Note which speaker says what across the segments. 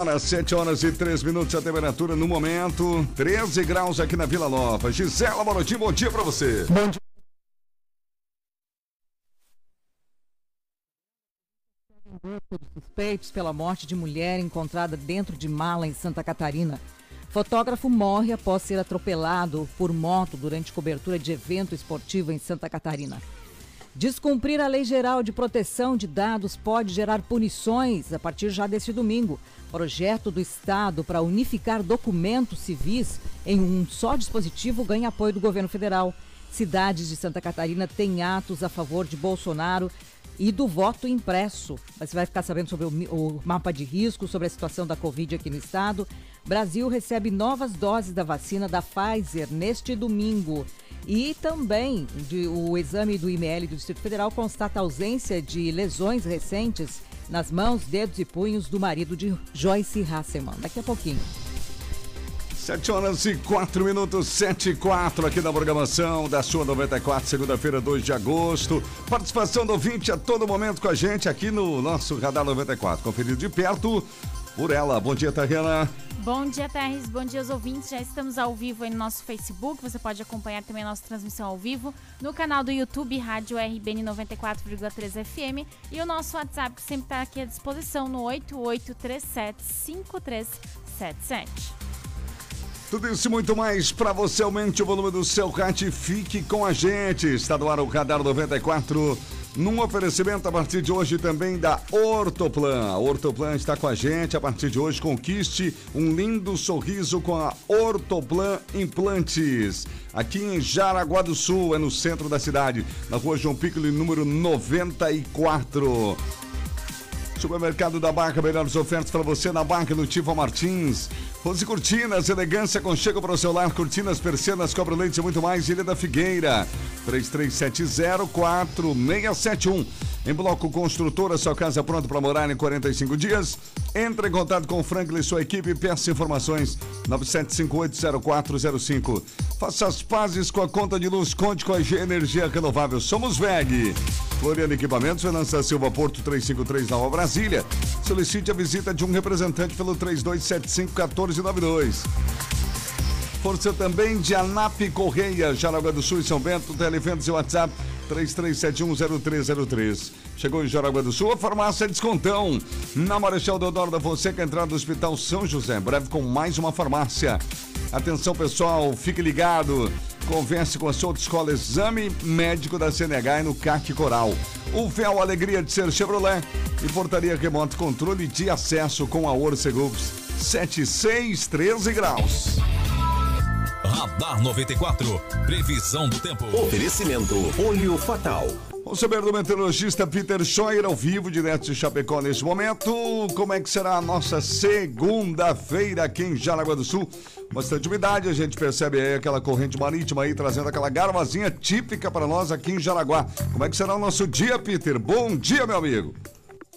Speaker 1: Horas, 7 horas e 3 minutos a temperatura no momento, 13 graus aqui na Vila Nova. Gisela Morotim, bom dia para você.
Speaker 2: Bom dia. Suspeitos pela morte de mulher encontrada dentro de mala em Santa Catarina. Fotógrafo morre após ser atropelado por moto durante cobertura de evento esportivo em Santa Catarina. Descumprir a Lei Geral de Proteção de Dados pode gerar punições a partir já deste domingo. Projeto do Estado para unificar documentos civis em um só dispositivo ganha apoio do governo federal. Cidades de Santa Catarina têm atos a favor de Bolsonaro e do voto impresso. Você vai ficar sabendo sobre o, mapa de risco, sobre a situação da Covid aqui no estado. Brasil recebe novas doses da vacina da Pfizer neste domingo. E também de, o exame do IML do Distrito Federal constata ausência de lesões recentes nas mãos, dedos e punhos do marido de Joyce Hasselman. Daqui a pouquinho.
Speaker 1: 7 horas e 4 minutos, 7 e 4 aqui na programação da sua 94, segunda-feira, 2 de agosto. Participação do ouvinte a todo momento com a gente aqui no nosso Radar 94. Conferido de perto por ela. Bom dia, Tariana.
Speaker 3: Bom dia, Terres. Bom dia aos ouvintes. Já estamos ao vivo aí no nosso Facebook. Você pode acompanhar também a nossa transmissão ao vivo no canal do YouTube Rádio RBN 94,3 FM e o nosso WhatsApp que sempre está aqui à disposição no 88375377.
Speaker 1: Tudo isso e muito mais para você. Aumente o volume do seu rádio e fique com a gente. Está no ar o Radar 94. Num oferecimento a partir de hoje também da Ortoplan. A Ortoplan está com a gente. A partir de hoje, conquiste um lindo sorriso com a Ortoplan Implantes. Aqui em Jaraguá do Sul, é no centro da cidade, na rua João Piccoli, número 94. Supermercado da Barca, melhores ofertas para você na Barca do Tifa Martins. Rose Cortinas, elegância, conchego para o seu lar, cortinas, persianas, cobra leite e muito mais. Ilha da Figueira, 33704671. Em Bloco Construtora, sua casa pronta para morar em 45 dias. Entre em contato com o Franklin e sua equipe e peça informações 97580405. Faça as pazes com a conta de luz, conte com a Energia Renovável. Somos VEG. Floriano Equipamentos, Venança Silva Porto 353 Nova Brasília. Solicite a visita de um representante pelo 3275-1492. Força também de Anap Correia, Jaraguá do Sul e São Bento, televendas e WhatsApp 33710303. Chegou em Jaraguá do Sul, a farmácia Descontão. Na Marechal Deodoro da Fonseca, entrada do Hospital São José. Breve com mais uma farmácia. Atenção pessoal, fique ligado. Converse com a sua escola Exame Médico da CNH e no CAC Coral. O véu Alegria de Ser Chevrolet e portaria remoto controle de acesso com a Orcegups 7613 graus.
Speaker 4: Radar 94. Previsão do tempo.
Speaker 5: Oferecimento Olho Fatal.
Speaker 1: Vamos saber do meteorologista Peter Scheuer ao vivo, direto de Chapecó nesse momento. Como é que será a nossa segunda-feira aqui em Jaraguá do Sul? Bastante umidade, a gente percebe aí aquela corrente marítima aí trazendo aquela garvazinha típica para nós aqui em Jaraguá. Como é que será o nosso dia, Peter? Bom dia, meu amigo.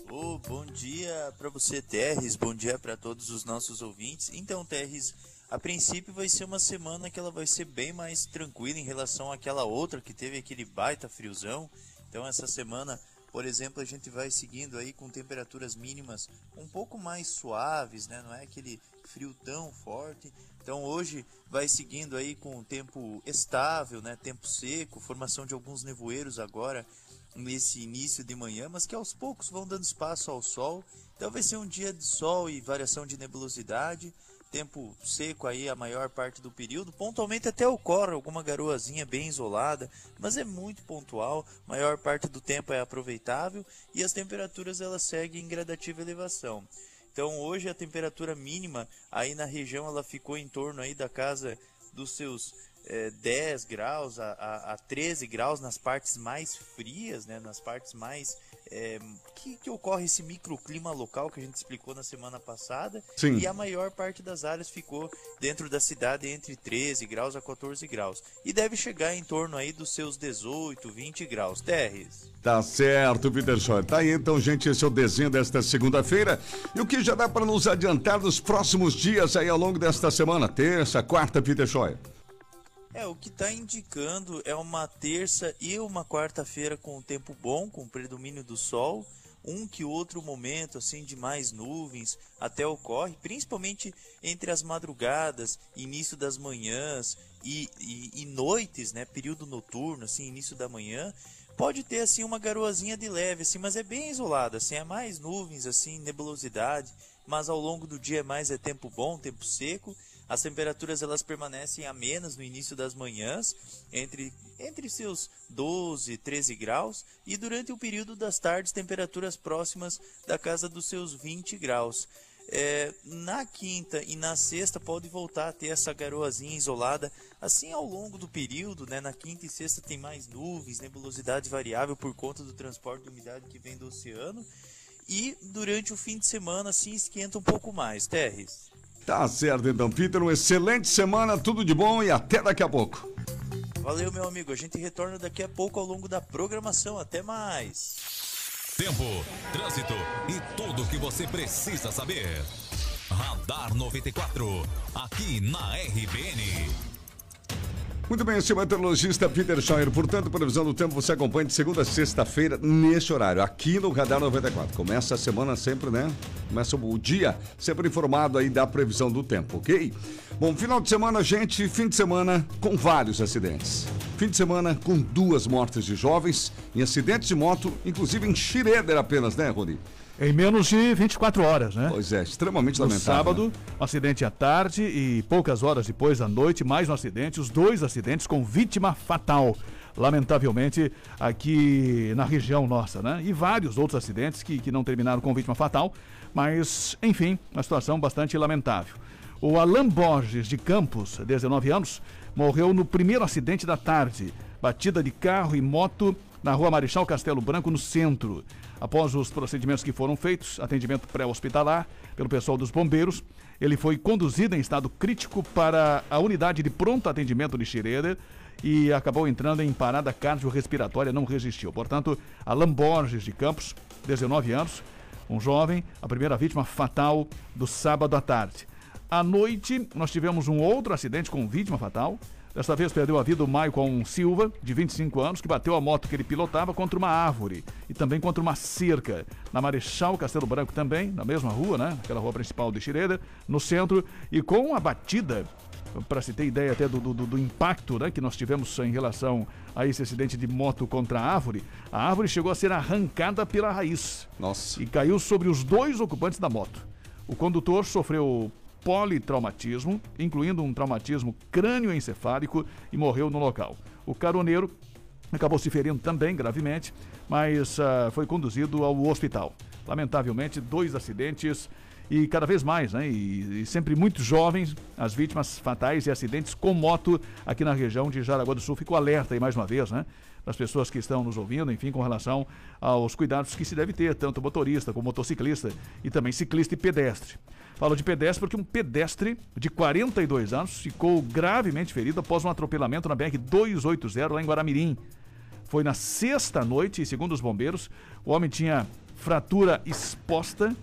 Speaker 6: Oh, bom dia para você, Terres. Bom dia para todos os nossos ouvintes. Então, Terres, a princípio vai ser uma semana que ela vai ser bem mais tranquila em relação àquela outra que teve aquele baita friozão. Então essa semana, por exemplo, a gente vai seguindo aí com temperaturas mínimas um pouco mais suaves, né? Não é aquele frio tão forte. Então hoje vai seguindo aí com tempo estável, né? Tempo seco, formação de alguns nevoeiros agora nesse início de manhã, mas que aos poucos vão dando espaço ao sol. Então vai ser um dia de sol e variação de nebulosidade tempo seco aí a maior parte do período. Pontualmente até ocorre alguma garoazinha bem isolada, mas é muito pontual. Maior parte do tempo é aproveitável e as temperaturas elas seguem em gradativa elevação. Então hoje a temperatura mínima aí na região ela ficou em torno aí da casa dos seus é, 10 graus a, a, a 13 graus nas partes mais frias, né, nas partes mais é, que, que, ocorre esse microclima local que a gente explicou na semana passada.
Speaker 1: Sim.
Speaker 6: E a maior parte das áreas ficou dentro da cidade entre 13 graus a 14 graus. E deve chegar em torno aí dos seus 18, 20 graus. Terres.
Speaker 1: Tá certo, Peter Schor. Tá aí então, gente, esse é o desenho desta segunda-feira. E o que já dá para nos adiantar dos próximos dias aí ao longo desta semana? Terça, quarta, Peter.
Speaker 6: É, o que está indicando é uma terça e uma quarta-feira com tempo bom, com predomínio do sol. um que outro momento assim de mais nuvens até ocorre, principalmente entre as madrugadas, início das manhãs e, e, e noites, né, período noturno, assim, início da manhã, pode ter assim uma garoazinha de leve, assim, mas é bem isolada, assim, é mais nuvens, assim, nebulosidade, mas ao longo do dia é mais é tempo bom, tempo seco. As temperaturas elas permanecem amenas no início das manhãs, entre entre seus 12 13 graus, e durante o período das tardes temperaturas próximas da casa dos seus 20 graus. É, na quinta e na sexta pode voltar a ter essa garoazinha isolada, assim ao longo do período, né? Na quinta e sexta tem mais nuvens, nebulosidade variável por conta do transporte de umidade que vem do oceano. E durante o fim de semana, assim, esquenta um pouco mais. Terres.
Speaker 1: Tá certo, então, Peter. Uma excelente semana, tudo de bom e até daqui a pouco.
Speaker 6: Valeu, meu amigo. A gente retorna daqui a pouco ao longo da programação. Até mais.
Speaker 4: Tempo, trânsito e tudo o que você precisa saber. Radar 94, aqui na RBN.
Speaker 1: Muito bem, o meteorologista Peter Scheuer. Portanto, previsão do tempo você acompanha de segunda a sexta-feira, neste horário, aqui no Radar 94. Começa a semana sempre, né? Começa o dia sempre informado aí da previsão do tempo, ok? Bom, final de semana, gente, fim de semana com vários acidentes. Fim de semana com duas mortes de jovens em acidentes de moto, inclusive em Schroeder apenas, né, Rony?
Speaker 7: Em menos de 24 horas, né?
Speaker 1: Pois é, extremamente
Speaker 7: no
Speaker 1: lamentável.
Speaker 7: sábado,
Speaker 1: né?
Speaker 7: um acidente à tarde e poucas horas depois, à noite, mais um acidente. Os dois acidentes com vítima fatal. Lamentavelmente, aqui na região nossa, né? E vários outros acidentes que, que não terminaram com vítima fatal. Mas, enfim, uma situação bastante lamentável. O Alan Borges de Campos, 19 anos, morreu no primeiro acidente da tarde. Batida de carro e moto na rua Marechal Castelo Branco, no centro. Após os procedimentos que foram feitos, atendimento pré-hospitalar pelo pessoal dos bombeiros, ele foi conduzido em estado crítico para a unidade de pronto atendimento de Schroeder e acabou entrando em parada cardiorrespiratória, não resistiu. Portanto, Alan Borges de Campos, 19 anos, um jovem, a primeira vítima fatal do sábado à tarde. À noite, nós tivemos um outro acidente com vítima fatal. Desta vez perdeu a vida o Maicon Silva, de 25 anos, que bateu a moto que ele pilotava contra uma árvore e também contra uma cerca. Na Marechal Castelo Branco também, na mesma rua, né? Aquela rua principal de Xireda, no centro, e com a batida, para se ter ideia até do, do, do, impacto né, que nós tivemos em relação a esse acidente de moto contra a árvore, a árvore chegou a ser arrancada pela raiz.
Speaker 1: Nossa.
Speaker 7: E caiu sobre os dois ocupantes da moto. O condutor sofreu politraumatismo, incluindo um traumatismo crânioencefálico e morreu no local. O caroneiro acabou se ferindo também gravemente, mas uh, foi conduzido ao hospital. Lamentavelmente, dois acidentes e cada vez mais, né? E, e, sempre muito jovens, as vítimas fatais e acidentes com moto aqui na região de Jaraguá do Sul. Fico alerta aí mais uma vez, né? Das pessoas que estão nos ouvindo, enfim, com relação aos cuidados que se deve ter, tanto motorista como motociclista e também ciclista e pedestre. Falo de pedestre porque um pedestre de 42 anos ficou gravemente ferido após um atropelamento na BR-280 lá em Guaramirim. Foi na sexta noite, segundo os bombeiros, o homem tinha fratura exposta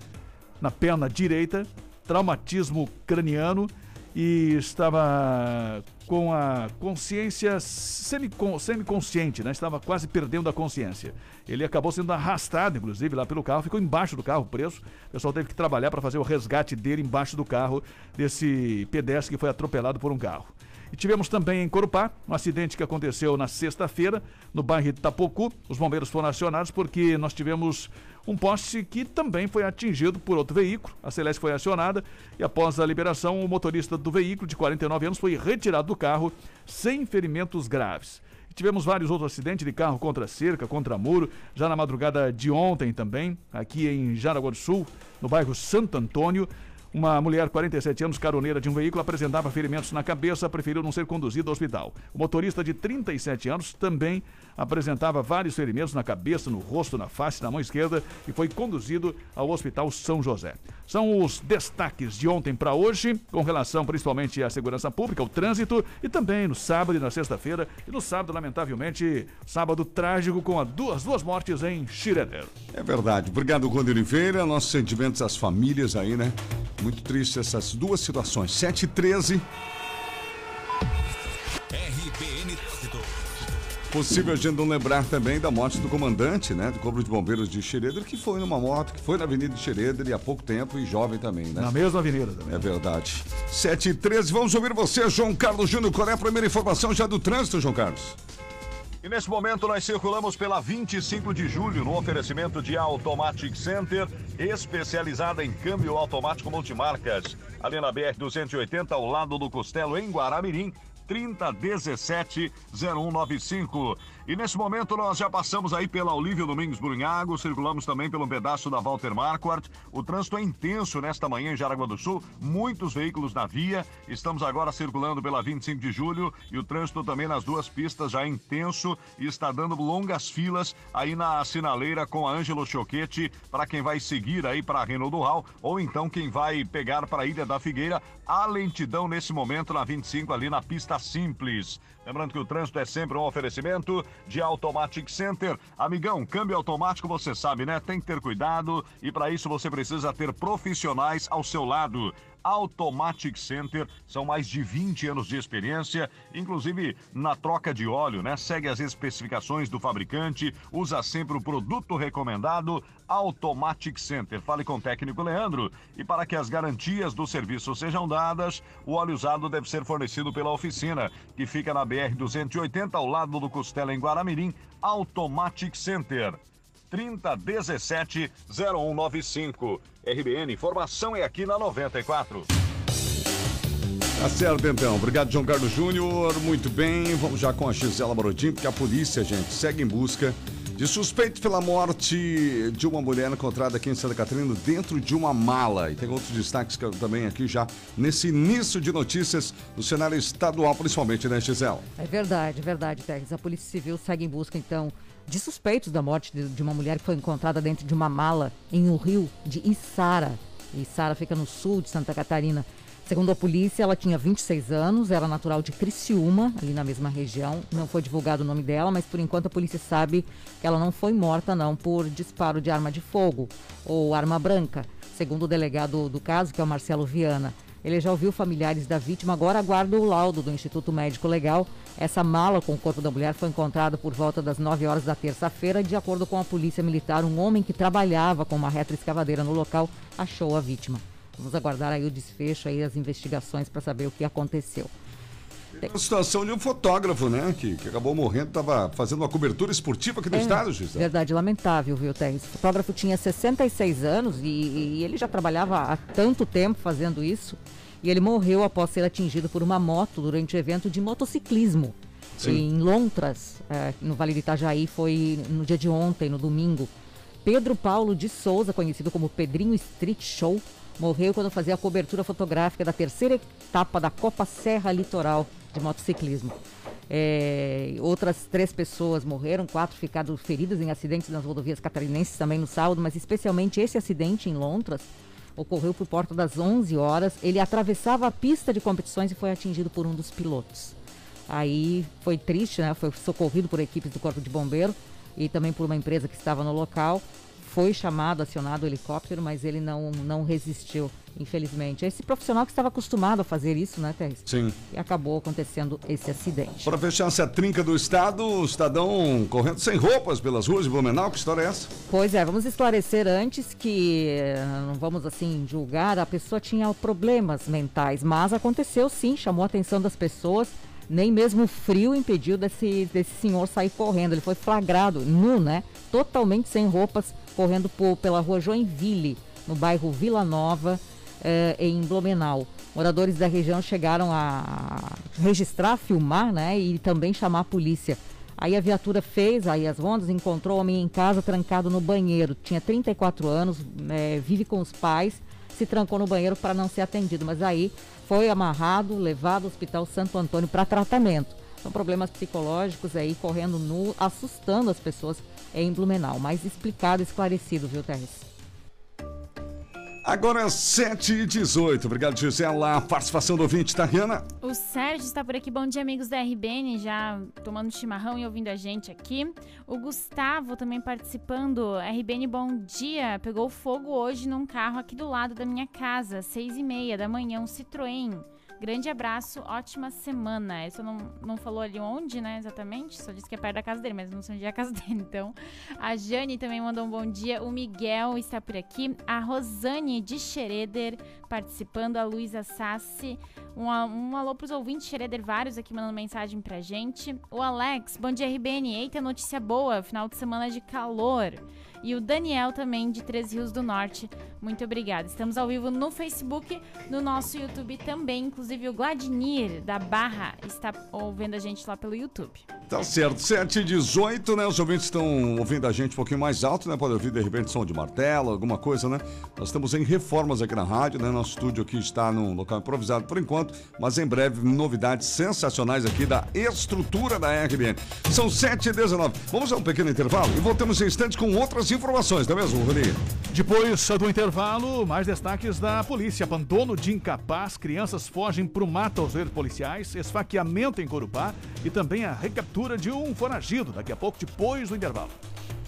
Speaker 7: na perna direita, traumatismo craniano e estava com a consciência semiconsciente, né? Estava quase perdendo a consciência. Ele acabou sendo arrastado, inclusive, lá pelo carro, ficou embaixo do carro preso. O pessoal teve que trabalhar para fazer o resgate dele embaixo do carro desse pedestre que foi atropelado por um carro. E tivemos também em Corupá um acidente que aconteceu na sexta-feira, no bairro Itapocu. Os bombeiros foram acionados porque nós tivemos um poste que também foi atingido por outro veículo. A Celeste foi acionada e após a liberação, o motorista do veículo, de 49 anos, foi retirado do carro sem ferimentos graves. Tivemos vários outros acidentes de carro contra cerca, contra muro, já na madrugada de ontem também, aqui em Jaraguá do Sul, no bairro Santo Antônio. Uma mulher, 47 anos, caroneira de um veículo, apresentava ferimentos na cabeça, preferiu não ser conduzida ao hospital. O motorista de 37 anos também apresentava vários ferimentos na cabeça, no rosto, na face, na mão esquerda e foi conduzido ao Hospital São José. São os destaques de ontem para hoje, com relação principalmente à segurança pública, ao trânsito e também no sábado e na sexta-feira. E no sábado, lamentavelmente, sábado trágico com as duas, duas mortes em Schroeder.
Speaker 1: É verdade. Obrigado, Conde Oliveira. Nossos sentimentos às famílias aí, né? Muito triste essas duas situações. 7 e 13. Impossível a gente não lembrar também da morte do comandante, né? Do Corpo de Bombeiros de Xereder, que foi numa moto, que foi na Avenida de Xereder e há pouco tempo e jovem também, né?
Speaker 7: Na mesma avenida também.
Speaker 1: É verdade. 7 e 13, vamos ouvir você, João Carlos Júnior. Qual é a primeira informação já do trânsito, João Carlos?
Speaker 8: E nesse momento nós circulamos pela 25 de julho no oferecimento de Automatic Center, especializada em câmbio automático multimarcas. Ali na BR-280, ao lado do Costelo, em Guaramirim, 3017 0195. E nesse momento nós já passamos aí pela Olívio Domingos Brunhago, circulamos também pelo pedaço da Walter Marquardt. O trânsito é intenso nesta manhã em Jaraguá do Sul, muitos veículos na via. Estamos agora circulando pela 25 de julho e o trânsito também nas duas pistas já é intenso e está dando longas filas aí na sinaleira com a Ângelo Choquete para quem vai seguir aí para Renault do Hall ou então quem vai pegar para a Ilha da Figueira. A lentidão nesse momento na 25 ali na pista simples. Lembrando que o trânsito é sempre um oferecimento de Automatic Center. Amigão, câmbio automático, você sabe, né? Tem que ter cuidado e para isso você precisa ter profissionais ao seu lado. Automatic Center, são mais de 20 anos de experiência, inclusive na troca de óleo, né? Segue as especificações do fabricante, usa sempre o produto recomendado Automatic Center. Fale com o técnico Leandro e para que as garantias do serviço sejam dadas, o óleo usado deve ser fornecido pela oficina, que fica na BR 280 ao lado do Costela em Guaramirim, Automatic Center. 3017 0195. RBN, informação é aqui na 94.
Speaker 1: Tá certo, então. Obrigado, João Carlos Júnior. Muito bem. Vamos já com a Gisela Brodin, porque a polícia, gente, segue em busca de suspeito pela morte de uma mulher encontrada aqui em Santa Catarina dentro de uma mala. E tem outros destaques também aqui já nesse início de notícias no cenário estadual, principalmente, né, Gisela?
Speaker 2: É verdade, é verdade, Teres. A Polícia Civil segue em busca, então, de suspeitos da morte de, de uma mulher que foi encontrada dentro de uma mala em um rio de Içara. Içara fica no sul de Santa Catarina. Segundo a polícia, ela tinha 26 anos, era natural de Criciúma, ali na mesma região. Não foi divulgado o nome dela, mas por enquanto a polícia sabe que ela não foi morta não por disparo de arma de fogo ou arma branca, segundo o delegado do caso, que é o Marcelo Viana. Ele já ouviu familiares da vítima, agora aguarda o laudo do Instituto Médico Legal. Essa mala com o corpo da mulher foi encontrada por volta das 9 horas da terça-feira. De acordo com a polícia militar, um homem que trabalhava com uma retroescavadeira no local achou a vítima. Vamos aguardar aí o desfecho, aí as investigações para saber o que aconteceu.
Speaker 1: Tem uma situação de um fotógrafo, né? Que, que acabou morrendo, estava fazendo uma cobertura esportiva aqui no
Speaker 2: É,
Speaker 1: estado, Gisela.
Speaker 2: Verdade, lamentável, viu, Terres? O fotógrafo tinha 66 anos e, e ele já trabalhava há tanto tempo fazendo isso. E ele morreu após ser atingido por uma moto durante o evento de motociclismo.
Speaker 1: Sim.
Speaker 2: Em Lontras, eh, no Vale do Itajaí, foi no dia de ontem, no domingo. Pedro Paulo de Souza, conhecido como Pedrinho Street Show, morreu quando fazia a cobertura fotográfica da terceira etapa da Copa Serra Litoral de motociclismo. É, outras três pessoas morreram, quatro ficaram feridas em acidentes nas rodovias catarinenses também no sábado, mas especialmente esse acidente em Lontras ocorreu por porta das 11 horas. Ele atravessava a pista de competições e foi atingido por um dos pilotos. Aí foi triste, né? Foi socorrido por equipes do Corpo de Bombeiro e também por uma empresa que estava no local. Foi chamado, acionado o helicóptero, mas ele não, não resistiu, infelizmente. Esse profissional que estava acostumado a fazer isso, né, Thais?
Speaker 1: Sim.
Speaker 2: E acabou acontecendo esse acidente.
Speaker 1: Para fechar essa trinca do estado, o Estadão correndo sem roupas pelas ruas de Blumenau. Que história é essa?
Speaker 2: Pois é, vamos esclarecer antes que eh, não vamos assim julgar, a pessoa tinha problemas mentais, mas aconteceu sim, chamou a atenção das pessoas. Nem mesmo o frio impediu desse, desse senhor sair correndo. Ele foi flagrado, nu, né? Totalmente sem roupas, correndo por, pela rua Joinville, no bairro Vila Nova, eh, em Blumenau. Moradores da região chegaram a registrar, filmar, né? E também chamar a polícia. Aí a viatura fez aí as rondas, encontrou o homem em casa trancado no banheiro. Tinha 34 anos, eh, vive com os pais, se trancou no banheiro para não ser atendido. Mas aí foi amarrado, levado ao Hospital Santo Antônio para tratamento. São problemas psicológicos aí correndo nu, assustando as pessoas em Blumenau. Mais explicado, esclarecido, viu, Terres?
Speaker 1: Agora 7 e 18 Obrigado, Gisela. Participação do ouvinte, Tariana.
Speaker 3: O Sérgio está por aqui. Bom dia, amigos da RBN, já tomando chimarrão e ouvindo a gente aqui. O Gustavo também participando. RBN, bom dia. Pegou fogo hoje num carro aqui do lado da minha casa, seis e meia da manhã, um Citroën. Grande abraço, ótima semana. Ele só não, não falou ali onde, né, exatamente. Só disse que é perto da casa dele, mas não sei onde é a casa dele. Então, a Jane também mandou um bom dia. O Miguel está por aqui. A Rosane de Xereder participando. A Luísa Sassi. Um, um alô pros ouvintes Xereder, vários aqui mandando mensagem pra gente. O Alex, bom dia RBN. Eita, notícia boa. Final de semana de calor. E o Daniel também, de Três Rios do Norte. Muito obrigada. Estamos ao vivo no Facebook, no nosso YouTube também. Inclusive o Gladnir, da Barra, está ouvindo a gente lá pelo YouTube.
Speaker 1: Tá certo, 7 e 18, né? Os ouvintes estão ouvindo a gente um pouquinho mais alto, né? Pode ouvir de repente som de martelo, alguma coisa, né? Nós estamos em reformas aqui na rádio, né? Nosso estúdio aqui está num local improvisado por enquanto, mas em breve novidades sensacionais aqui da estrutura da RBN. São 7 e 19. Vamos a um pequeno intervalo e voltamos em instantes com outras informações, não é mesmo, Rony?
Speaker 7: Depois do intervalo, mais destaques da polícia. Abandono de incapaz, crianças fogem para o mato aos ver policiais, esfaqueamento em Corupá e também a recaptura de um foragido. Daqui a pouco, depois do intervalo.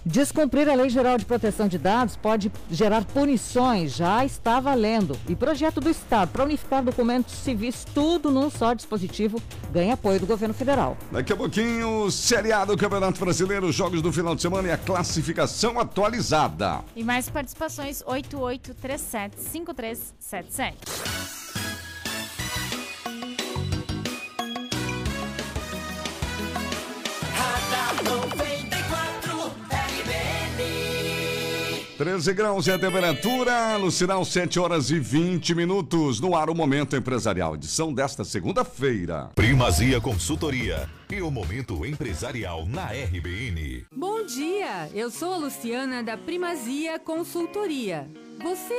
Speaker 2: Descumprir a Lei Geral de Proteção de Dados pode gerar punições, já está valendo. E projeto do Estado para unificar documentos civis, tudo num só dispositivo, ganha apoio do governo federal.
Speaker 1: Daqui a pouquinho, seriado Campeonato Brasileiro, jogos do final de semana e a classificação atualizada.
Speaker 3: E mais participações: 8837-5377.
Speaker 1: 13 graus é a temperatura, no sinal 7 horas e 20 minutos. No ar, o Momento Empresarial, edição desta segunda-feira.
Speaker 4: Primazia Consultoria e o Momento Empresarial na RBN.
Speaker 9: Bom dia, eu sou a Luciana da Primazia Consultoria. Você